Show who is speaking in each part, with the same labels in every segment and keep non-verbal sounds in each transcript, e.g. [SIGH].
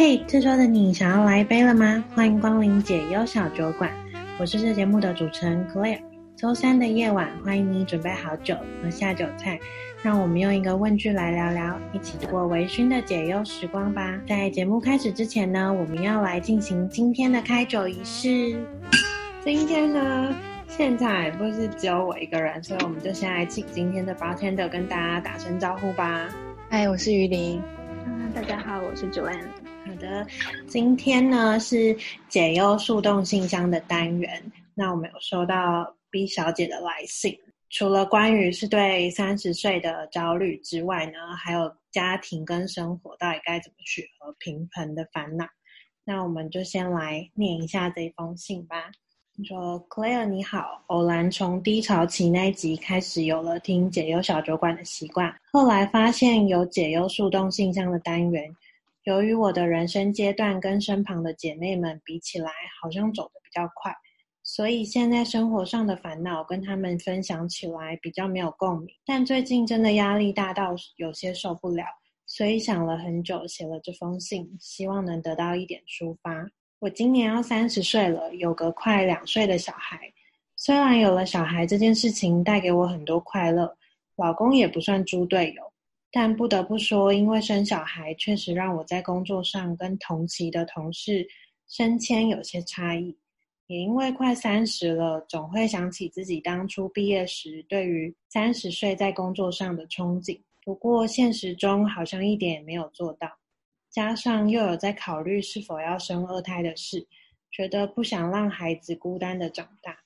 Speaker 1: 嘿，这周的你想要来一杯了吗？欢迎光临解忧小酒馆，我是这节目的主持人 Claire。周三的夜晚，欢迎你准备好酒和下酒菜，让我们用一个问句来聊聊，一起度过微醺的解忧时光吧。在节目开始之前呢，我们要来进行今天的开酒仪式。今天呢，现在不是只有我一个人，所以我们就先来请今天的 bartender 跟大家打声招呼吧。
Speaker 2: 嗨，我是于林。
Speaker 3: 嗯，大家好，我是 Joanne。
Speaker 1: 的，今天呢是解忧树洞信箱的单元，那我们有收到。B 小姐的来信，除了关于是对三十岁的焦虑之外呢，还有家庭跟生活到底该怎么取和平衡的烦恼。那我们就先来念一下这封信吧。说：“Claire 你好，偶然从低潮期那一集开始有了听解忧小酒馆的习惯，后来发现有解忧树洞信箱的单元。由于我的人生阶段跟身旁的姐妹们比起来，好像走得比较快。”所以现在生活上的烦恼跟他们分享起来比较没有共鸣，但最近真的压力大到有些受不了，所以想了很久，写了这封信，希望能得到一点抒发。我今年要三十岁了，有个快两岁的小孩。虽然有了小孩这件事情带给我很多快乐，老公也不算猪队友，但不得不说，因为生小孩确实让我在工作上跟同期的同事升迁有些差异。也因为快三十了，总会想起自己当初毕业时对于三十岁在工作上的憧憬。不过现实中好像一点也没有做到，加上又有在考虑是否要生二胎的事，觉得不想让孩子孤单的长大。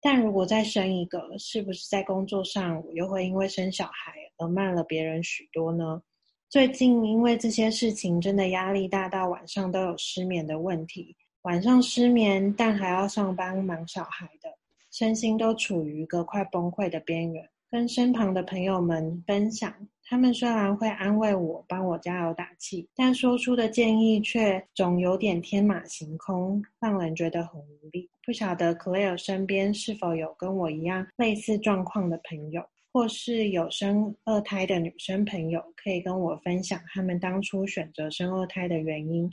Speaker 1: 但如果再生一个，是不是在工作上我又会因为生小孩而慢了别人许多呢？最近因为这些事情真的压力大到晚上都有失眠的问题。晚上失眠，但还要上班忙小孩的，身心都处于一个快崩溃的边缘。跟身旁的朋友们分享，他们虽然会安慰我、帮我加油打气，但说出的建议却总有点天马行空，让人觉得很无力。不晓得 Claire 身边是否有跟我一样类似状况的朋友，或是有生二胎的女生朋友，可以跟我分享他们当初选择生二胎的原因。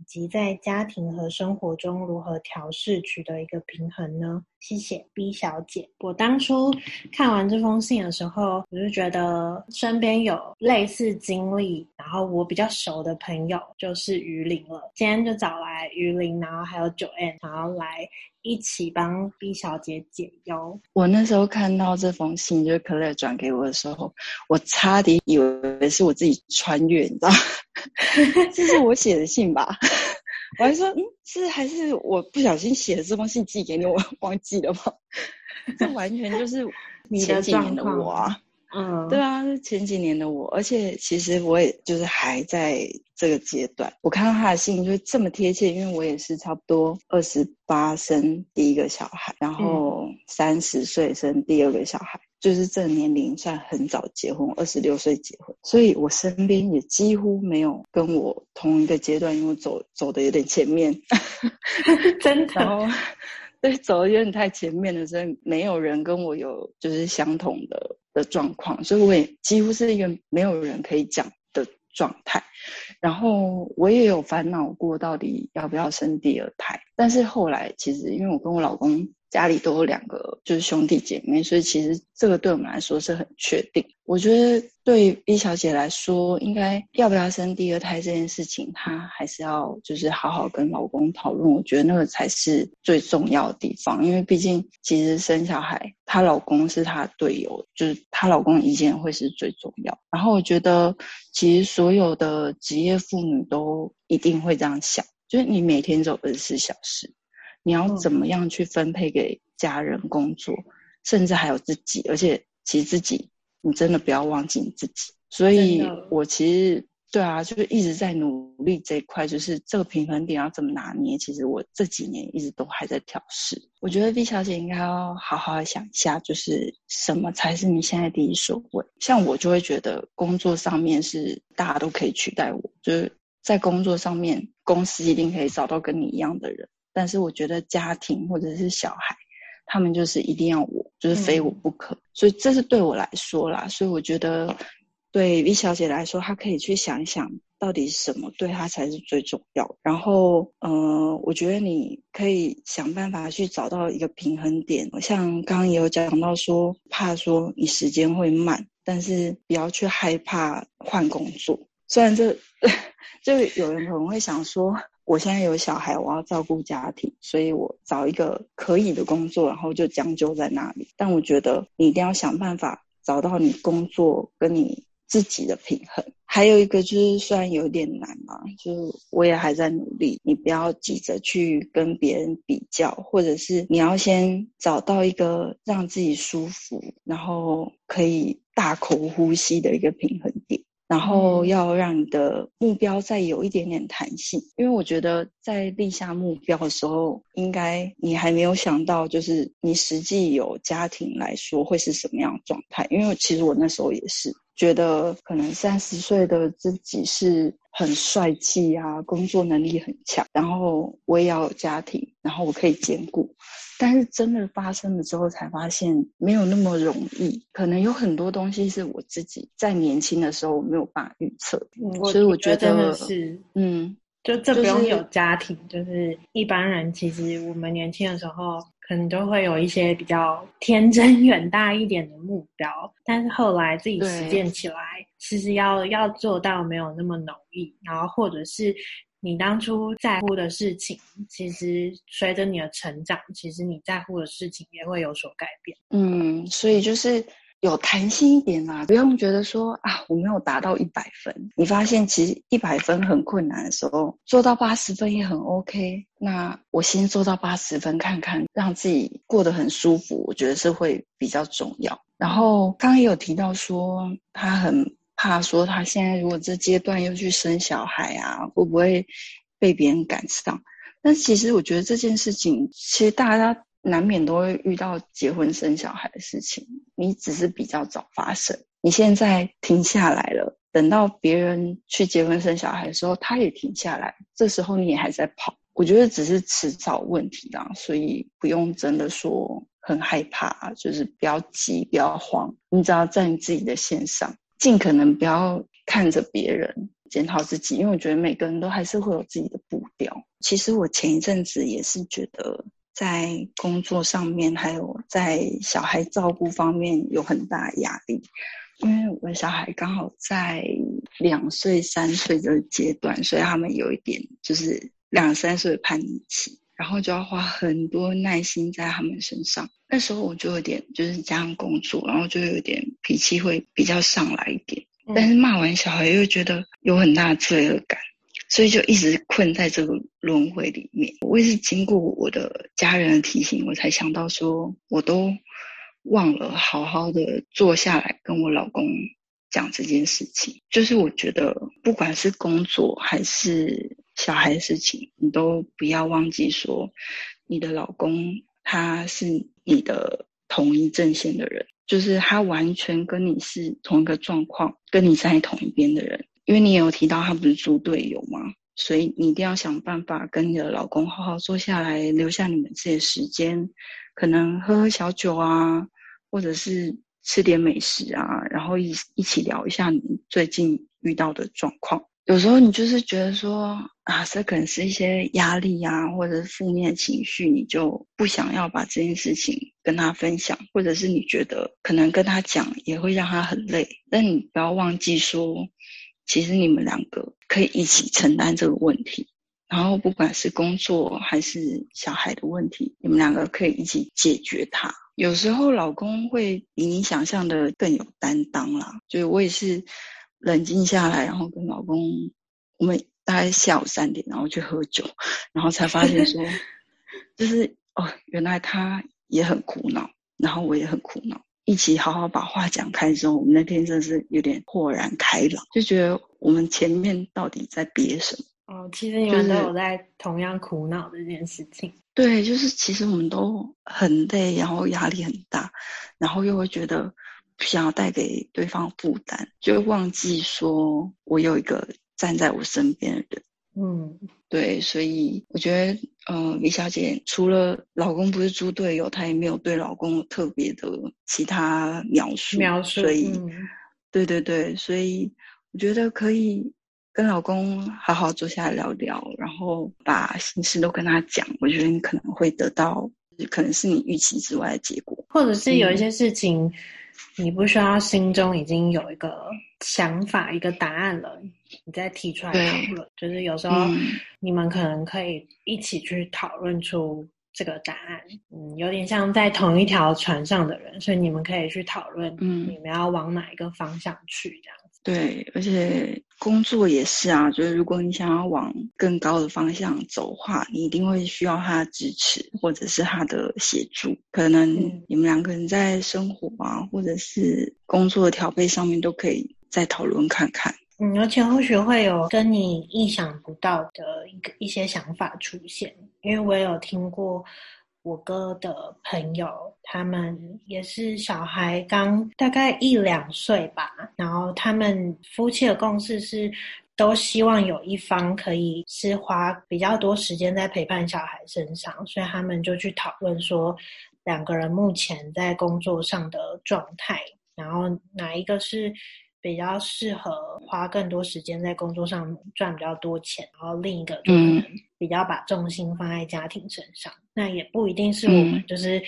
Speaker 1: 以及在家庭和生活中如何调试，取得一个平衡呢？谢谢 B 小姐。我当初看完这封信的时候，我就觉得身边有类似经历，然后我比较熟的朋友就是鱼鳞了。今天就找来鱼鳞，然后还有九 N，然后来一起帮 B 小姐解忧。
Speaker 2: 我那时候看到这封信，就是 Claire 转给我的时候，我差点以为是我自己穿越，你知道。[LAUGHS] 这是我写的信吧？[LAUGHS] 我还说，嗯，是还是我不小心写的这封信寄给你，我忘记了吗？[LAUGHS] 这完全就是前几年的我啊。嗯，对啊，是前几年的我，而且其实我也就是还在这个阶段。我看到他的信就是这么贴切，因为我也是差不多二十八生第一个小孩，然后三十岁生第二个小孩。就是这个年龄算很早结婚，二十六岁结婚，所以我身边也几乎没有跟我同一个阶段，因为走走的有点前面，[LAUGHS]
Speaker 1: 真的，
Speaker 2: 然后对，走的有点太前面了，所以没有人跟我有就是相同的的状况，所以我也几乎是一个没有人可以讲的状态。然后我也有烦恼过，到底要不要生第二胎，但是后来其实因为我跟我老公。家里都有两个，就是兄弟姐妹，所以其实这个对我们来说是很确定。我觉得对 B 小姐来说，应该要不要生第二胎这件事情，她还是要就是好好跟老公讨论。我觉得那个才是最重要的地方，因为毕竟其实生小孩，她老公是她的队友，就是她老公意见会是最重要。然后我觉得，其实所有的职业妇女都一定会这样想，就是你每天走二十四小时。你要怎么样去分配给家人工作，嗯、甚至还有自己，而且其实自己，你真的不要忘记你自己。所以，我其实对啊，就是一直在努力这一块，就是这个平衡点要怎么拿捏。其实我这几年一直都还在调试。我觉得 B 小姐应该要好好想一下，就是什么才是你现在第一所位。像我就会觉得工作上面是大家都可以取代我，就是在工作上面，公司一定可以找到跟你一样的人。但是我觉得家庭或者是小孩，他们就是一定要我，就是非我不可。嗯、所以这是对我来说啦。所以我觉得，对 V 小姐来说，她可以去想一想，到底什么对她才是最重要。然后，呃，我觉得你可以想办法去找到一个平衡点。像刚刚也有讲到说，怕说你时间会慢，但是不要去害怕换工作。虽然这 [LAUGHS] 就有人可能会想说，我现在有小孩，我要照顾家庭，所以我找一个可以的工作，然后就将就在那里。但我觉得你一定要想办法找到你工作跟你自己的平衡。还有一个就是，虽然有点难嘛，就是我也还在努力。你不要急着去跟别人比较，或者是你要先找到一个让自己舒服，然后可以大口呼吸的一个平衡点。然后要让你的目标再有一点点弹性，因为我觉得在立下目标的时候，应该你还没有想到，就是你实际有家庭来说会是什么样的状态。因为其实我那时候也是觉得，可能三十岁的自己是很帅气啊，工作能力很强，然后我也要有家庭，然后我可以兼顾。但是真的发生了之后，才发现没有那么容易。可能有很多东西是我自己在年轻的时候我没有办法预测，嗯、所以我觉得，
Speaker 1: 真的是，嗯，就这不用有家庭，就是、就是一般人其实我们年轻的时候，可能都会有一些比较天真远大一点的目标，但是后来自己实践起来，其实要要做到没有那么容易，然后或者是。你当初在乎的事情，其实随着你的成长，其实你在乎的事情也会有所改变。
Speaker 2: 嗯，所以就是有弹性一点嘛，不用觉得说啊，我没有达到一百分。你发现其实一百分很困难的时候，做到八十分也很 OK。那我先做到八十分看看，让自己过得很舒服，我觉得是会比较重要。然后刚刚也有提到说他很。怕说他现在如果这阶段又去生小孩啊，会不会被别人赶上？但其实我觉得这件事情，其实大家难免都会遇到结婚生小孩的事情。你只是比较早发生，你现在停下来了，等到别人去结婚生小孩的时候，他也停下来，这时候你也还在跑。我觉得只是迟早问题啦，所以不用真的说很害怕，就是不要急，不要慌，你只要在你自己的线上。尽可能不要看着别人检讨自己，因为我觉得每个人都还是会有自己的步调。其实我前一阵子也是觉得在工作上面，还有在小孩照顾方面有很大压力，因为我小孩刚好在两岁、三岁这个阶段，所以他们有一点就是两三岁的叛逆期。然后就要花很多耐心在他们身上。那时候我就有点就是加上工作，然后就有点脾气会比较上来一点。但是骂完小孩又觉得有很大的罪恶感，所以就一直困在这个轮回里面。我也是经过我的家人的提醒，我才想到说，我都忘了好好的坐下来跟我老公讲这件事情。就是我觉得不管是工作还是小孩的事情，你都不要忘记说，你的老公他是你的同一阵线的人，就是他完全跟你是同一个状况，跟你在同一边的人。因为你也有提到他不是猪队友嘛，所以你一定要想办法跟你的老公好好坐下来，留下你们自己的时间，可能喝喝小酒啊，或者是吃点美食啊，然后一一起聊一下你最近遇到的状况。有时候你就是觉得说啊，这可能是一些压力啊，或者是负面情绪，你就不想要把这件事情跟他分享，或者是你觉得可能跟他讲也会让他很累。但你不要忘记说，其实你们两个可以一起承担这个问题，然后不管是工作还是小孩的问题，你们两个可以一起解决它。有时候老公会比你想象的更有担当啦，就是我也是。冷静下来，然后跟老公，我们大概下午三点，然后去喝酒，然后才发现说，就是哦，原来他也很苦恼，然后我也很苦恼，一起好好把话讲开之后，我们那天真的是有点豁然开朗，就觉得我们前面到底在憋什么？
Speaker 1: 哦，其实你们都有在同样苦恼这件事情。
Speaker 2: 对，就是其实我们都很累，然后压力很大，然后又会觉得。不想要带给对方负担，就会忘记说我有一个站在我身边的人。嗯，对，所以我觉得，呃，李小姐除了老公不是猪队友，她也没有对老公有特别的其他描述。描述。所以，嗯、对对对，所以我觉得可以跟老公好好坐下来聊聊，然后把心事都跟他讲，我觉得你可能会得到，可能是你预期之外的结果，
Speaker 1: 或者是有一些事情，嗯、你不需要心中已经有一个想法、一个答案了，你再提出来讨论。就是有时候你们可能可以一起去讨论出这个答案。嗯，有点像在同一条船上的人，所以你们可以去讨论，嗯，你们要往哪一个方向去，这样。
Speaker 2: 对，而且工作也是啊，就是如果你想要往更高的方向走的话，你一定会需要他的支持，或者是他的协助。可能你们两个人在生活啊，或者是工作的调配上面，都可以再讨论看看。
Speaker 1: 嗯，而且或许会有跟你意想不到的一个一些想法出现，因为我有听过。我哥的朋友，他们也是小孩刚大概一两岁吧，然后他们夫妻的共识是，都希望有一方可以是花比较多时间在陪伴小孩身上，所以他们就去讨论说，两个人目前在工作上的状态，然后哪一个是。比较适合花更多时间在工作上赚比较多钱，然后另一个就可能比较把重心放在家庭身上。嗯、那也不一定是我们就是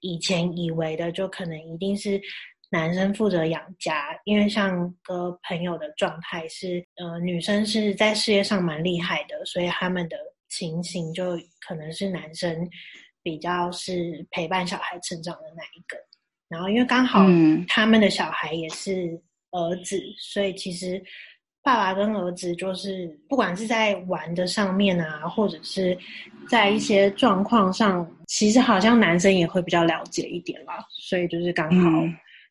Speaker 1: 以前以为的，就可能一定是男生负责养家。因为像个朋友的状态是，呃，女生是在事业上蛮厉害的，所以他们的情形就可能是男生比较是陪伴小孩成长的那一个。然后因为刚好他们的小孩也是。儿子，所以其实爸爸跟儿子就是不管是在玩的上面啊，或者是在一些状况上，其实好像男生也会比较了解一点啦。所以就是刚好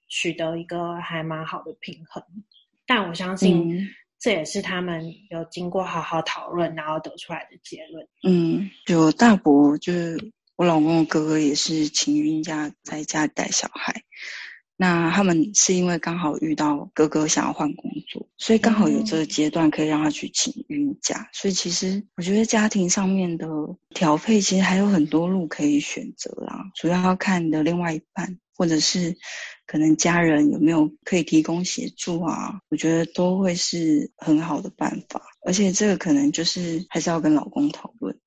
Speaker 1: 取得一个还蛮好的平衡。嗯、但我相信这也是他们有经过好好讨论，然后得出来的结论。
Speaker 2: 嗯，就大伯就是我老公的哥哥，也是请孕假在家带小孩。那他们是因为刚好遇到哥哥想要换工作，所以刚好有这个阶段可以让他去请孕假。嗯、所以其实我觉得家庭上面的调配其实还有很多路可以选择啦，主要要看你的另外一半，或者是可能家人有没有可以提供协助啊，我觉得都会是很好的办法。而且这个可能就是还是要跟老公讨论。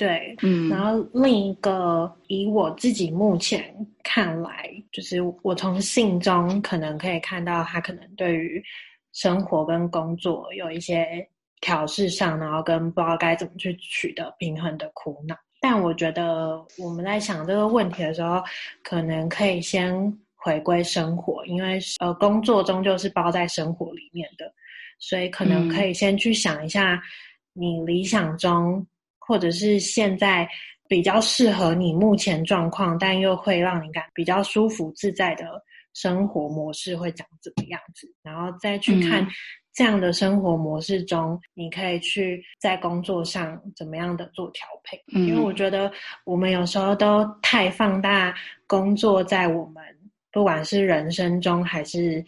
Speaker 1: 嗯，对，嗯，然后另一个，以我自己目前看来，就是我从信中可能可以看到，他可能对于生活跟工作有一些调试上，然后跟不知道该怎么去取得平衡的苦恼。但我觉得我们在想这个问题的时候，可能可以先回归生活，因为呃，工作终究是包在生活里面的，所以可能可以先去想一下你理想中。或者是现在比较适合你目前状况，但又会让你感比较舒服自在的生活模式会长怎么样子，然后再去看这样的生活模式中，嗯、你可以去在工作上怎么样的做调配。嗯、因为我觉得我们有时候都太放大工作在我们不管是人生中还是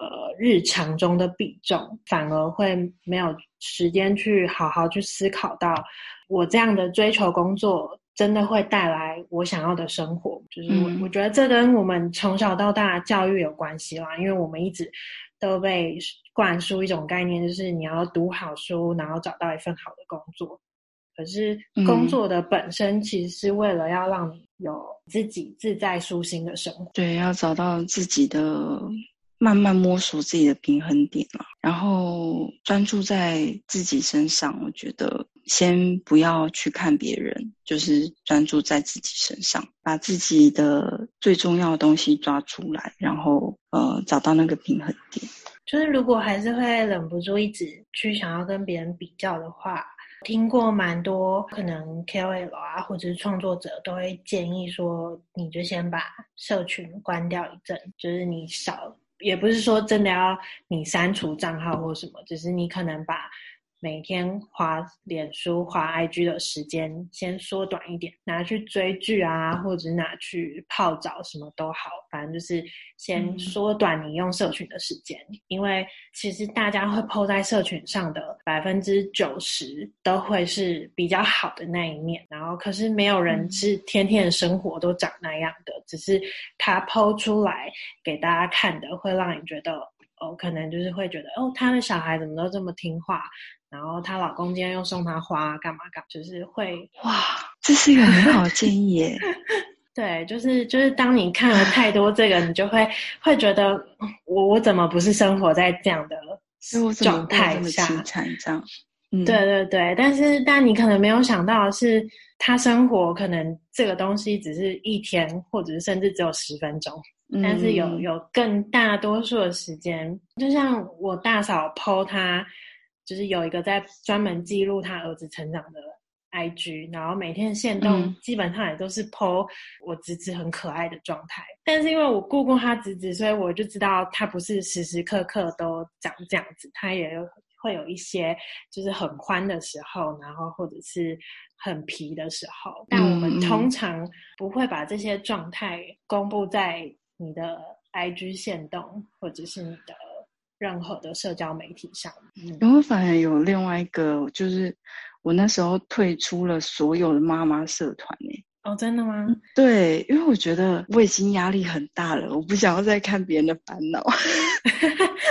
Speaker 1: 呃日常中的比重，反而会没有时间去好好去思考到。我这样的追求工作，真的会带来我想要的生活。就是我，我觉得这跟我们从小到大教育有关系啦，因为我们一直都被灌输一种概念，就是你要读好书，然后找到一份好的工作。可是工作的本身其实是为了要让你有自己自在舒心的生活。
Speaker 2: 对，要找到自己的。慢慢摸索自己的平衡点了，然后专注在自己身上。我觉得先不要去看别人，就是专注在自己身上，把自己的最重要的东西抓出来，然后呃找到那个平衡点。
Speaker 1: 就是如果还是会忍不住一直去想要跟别人比较的话，听过蛮多可能 KOL 啊或者是创作者都会建议说，你就先把社群关掉一阵，就是你少。也不是说真的要你删除账号或什么，只是你可能把。每天花脸书、花 IG 的时间先缩短一点，拿去追剧啊，或者拿去泡澡，什么都好，反正就是先缩短你用社群的时间。嗯、因为其实大家会 po 在社群上的百分之九十都会是比较好的那一面，然后可是没有人是天天的生活都长那样的，只是他 po 出来给大家看的，会让你觉得。哦，可能就是会觉得哦，他的小孩怎么都这么听话，然后她老公今天又送她花，干嘛干嘛，就是会
Speaker 2: 哇，这是一个很好的建议耶。[LAUGHS]
Speaker 1: 对，就是就是，当你看了太多这个，你就会会觉得我我怎么不是生活在这样的状态下？
Speaker 2: 这样，
Speaker 1: 嗯，对对对。但是，但你可能没有想到的是，他生活可能这个东西只是一天，或者是甚至只有十分钟，嗯、但是有有更大多数的时间，就像我大嫂 po 他，就是有一个在专门记录他儿子成长的。IG，然后每天限动基本上也都是 po 我侄子很可爱的状态，嗯、但是因为我顾过他侄子，所以我就知道他不是时时刻刻都长这样子，他也有会有一些就是很欢的时候，然后或者是很皮的时候，但我们通常不会把这些状态公布在你的 IG 线动或者是你的任何的社交媒体上。
Speaker 2: 嗯，然后反而有另外一个就是。我那时候退出了所有的妈妈社团诶。
Speaker 1: 哦，真的吗？
Speaker 2: 对，因为我觉得我已经压力很大了，我不想要再看别人的烦恼。[LAUGHS]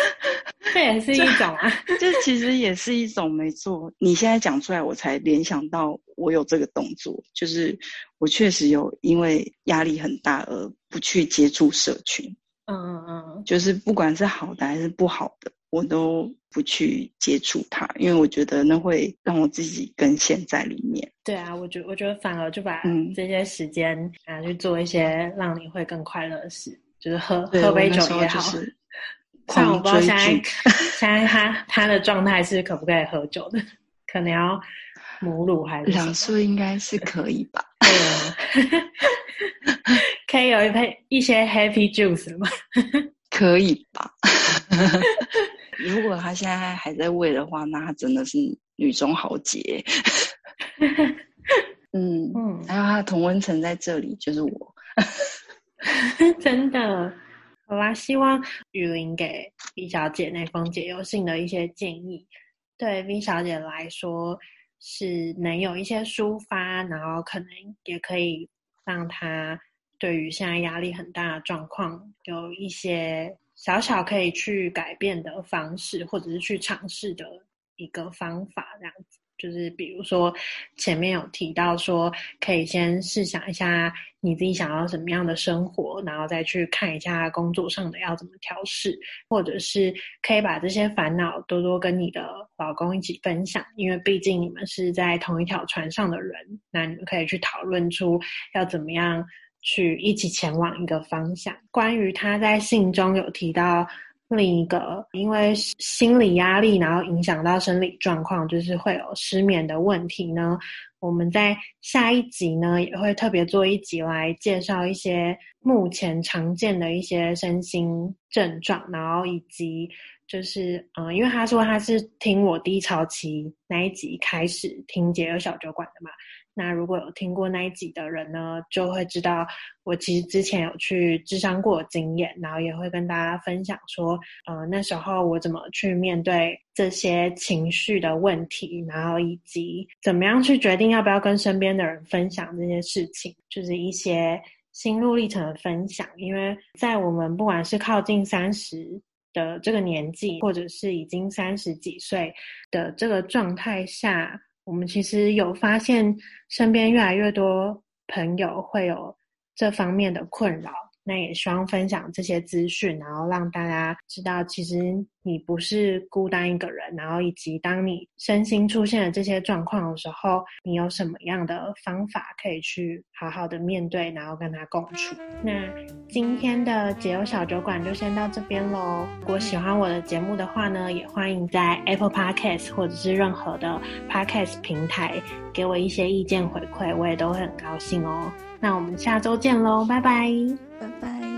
Speaker 2: [LAUGHS]
Speaker 1: 这也是一种啊，
Speaker 2: 这其实也是一种，没错。你现在讲出来，我才联想到我有这个动作，就是我确实有因为压力很大而不去接触社群。
Speaker 1: 嗯嗯嗯，
Speaker 2: 就是不管是好的还是不好的。我都不去接触它，因为我觉得那会让我自己更陷在里面。
Speaker 1: 对啊，我觉我觉得反而就把这些时间拿去做一些让你会更快乐的事，嗯、就是喝喝杯酒也好。像我不知道现在现在他他的状态是可不可以喝酒的？可能要母乳还是
Speaker 2: 两岁应该是可以吧？
Speaker 1: 对啊，[LAUGHS] 可以有一杯一些 happy juice 吗？[LAUGHS]
Speaker 2: 可以吧？[LAUGHS] 如果他现在还在喂的话，那他真的是女中豪杰。[LAUGHS] 嗯嗯，还有他的同温层在这里，就是我。
Speaker 1: 真的，好啦，希望雨林给 B 小姐那封解忧信的一些建议，对 B 小姐来说是能有一些抒发，然后可能也可以让她对于现在压力很大的状况有一些。小小可以去改变的方式，或者是去尝试的一个方法，这样子，就是比如说前面有提到说，可以先试想一下你自己想要什么样的生活，然后再去看一下工作上的要怎么调试，或者是可以把这些烦恼多多跟你的老公一起分享，因为毕竟你们是在同一条船上的人，那你们可以去讨论出要怎么样。去一起前往一个方向。关于他在信中有提到另一个，因为心理压力，然后影响到生理状况，就是会有失眠的问题呢。我们在下一集呢，也会特别做一集来介绍一些目前常见的一些身心症状，然后以及就是嗯，因为他说他是听我低潮期那一集开始听解忧小酒馆的嘛。那如果有听过那一集的人呢，就会知道我其实之前有去咨商过的经验，然后也会跟大家分享说，呃，那时候我怎么去面对这些情绪的问题，然后以及怎么样去决定要不要跟身边的人分享这些事情，就是一些心路历程的分享。因为在我们不管是靠近三十的这个年纪，或者是已经三十几岁的这个状态下。我们其实有发现，身边越来越多朋友会有这方面的困扰。那也希望分享这些资讯，然后让大家知道，其实你不是孤单一个人。然后以及当你身心出现了这些状况的时候，你有什么样的方法可以去好好的面对，然后跟他共处。那今天的解忧小酒馆就先到这边喽。如果喜欢我的节目的话呢，也欢迎在 Apple Podcast 或者是任何的 Podcast 平台给我一些意见回馈，我也都会很高兴哦。那我们下周见喽，拜拜。
Speaker 3: 拜拜。